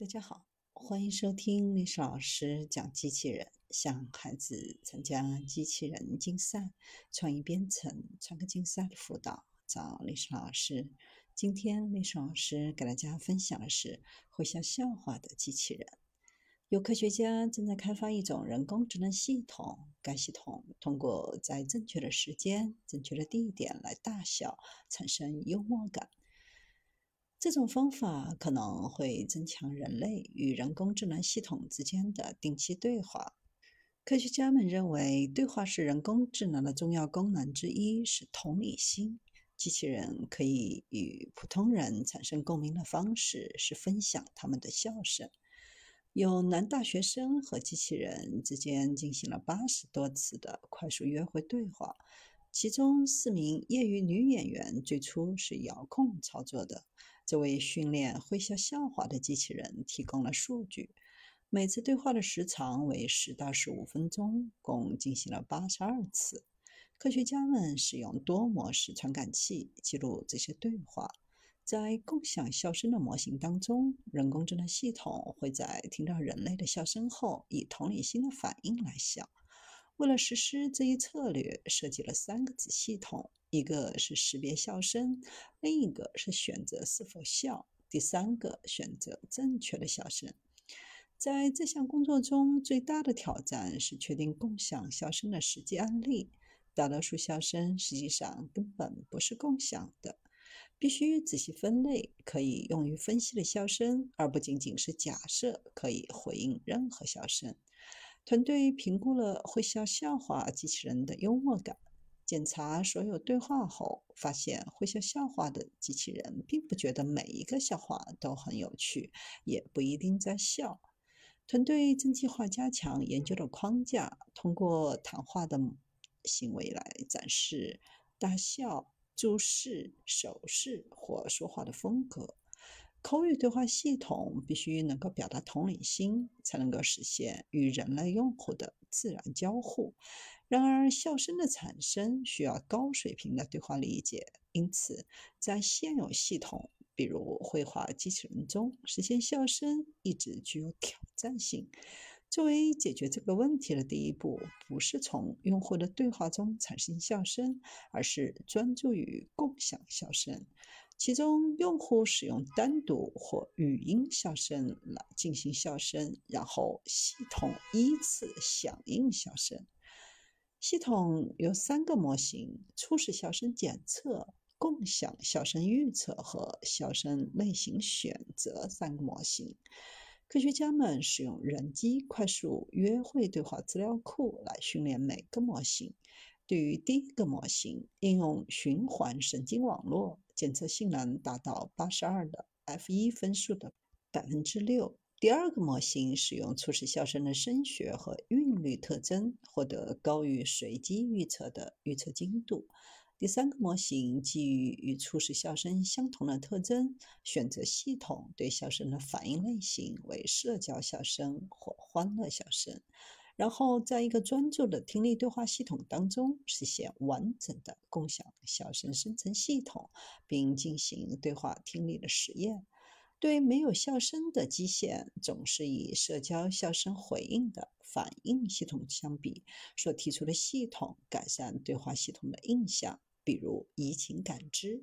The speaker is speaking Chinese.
大家好，欢迎收听历史老师讲机器人，向孩子参加机器人竞赛、创意编程、创客竞赛的辅导，找历史老师。今天历史老师给大家分享的是会笑笑话的机器人。有科学家正在开发一种人工智能系统，该系统通过在正确的时间、正确的地点来大笑，产生幽默感。这种方法可能会增强人类与人工智能系统之间的定期对话。科学家们认为，对话是人工智能的重要功能之一，是同理心。机器人可以与普通人产生共鸣的方式是分享他们的笑声。有男大学生和机器人之间进行了八十多次的快速约会对话，其中四名业余女演员最初是遥控操作的。这位训练会笑笑话的机器人提供了数据，每次对话的时长为十到十五分钟，共进行了八十二次。科学家们使用多模式传感器记录这些对话。在共享笑声的模型当中，人工智能系统会在听到人类的笑声后，以同理心的反应来笑。为了实施这一策略，设计了三个子系统。一个是识别笑声，另一个是选择是否笑，第三个选择正确的笑声。在这项工作中，最大的挑战是确定共享笑声的实际案例。大多数笑声实际上根本不是共享的，必须仔细分类可以用于分析的笑声，而不仅仅是假设可以回应任何笑声。团队评估了会笑笑话机器人的幽默感。检查所有对话后，发现会笑笑话的机器人并不觉得每一个笑话都很有趣，也不一定在笑。团队正计划加强研究的框架，通过谈话的行为来展示大笑、注视、手势或说话的风格。口语对话系统必须能够表达同理心，才能够实现与人类用户的自然交互。然而，笑声的产生需要高水平的对话理解，因此，在现有系统，比如绘画机器人中，实现笑声一直具有挑战性。作为解决这个问题的第一步，不是从用户的对话中产生笑声，而是专注于共享笑声，其中用户使用单独或语音笑声来进行笑声，然后系统依次响应笑声。系统有三个模型：初始笑声检测、共享笑声预测和笑声类型选择三个模型。科学家们使用人机快速约会对话资料库来训练每个模型。对于第一个模型，应用循环神经网络，检测性能达到八十二的 F 一分数的百分之六。第二个模型使用初始笑声的声学和韵律特征，获得高于随机预测的预测精度。第三个模型基于与初始笑声相同的特征，选择系统对笑声的反应类型为社交笑声或欢乐笑声，然后在一个专注的听力对话系统当中实现完整的共享笑声生成系统，并进行对话听力的实验。对没有笑声的基线总是以社交笑声回应的反应系统相比，所提出的系统改善对话系统的印象，比如移情感知。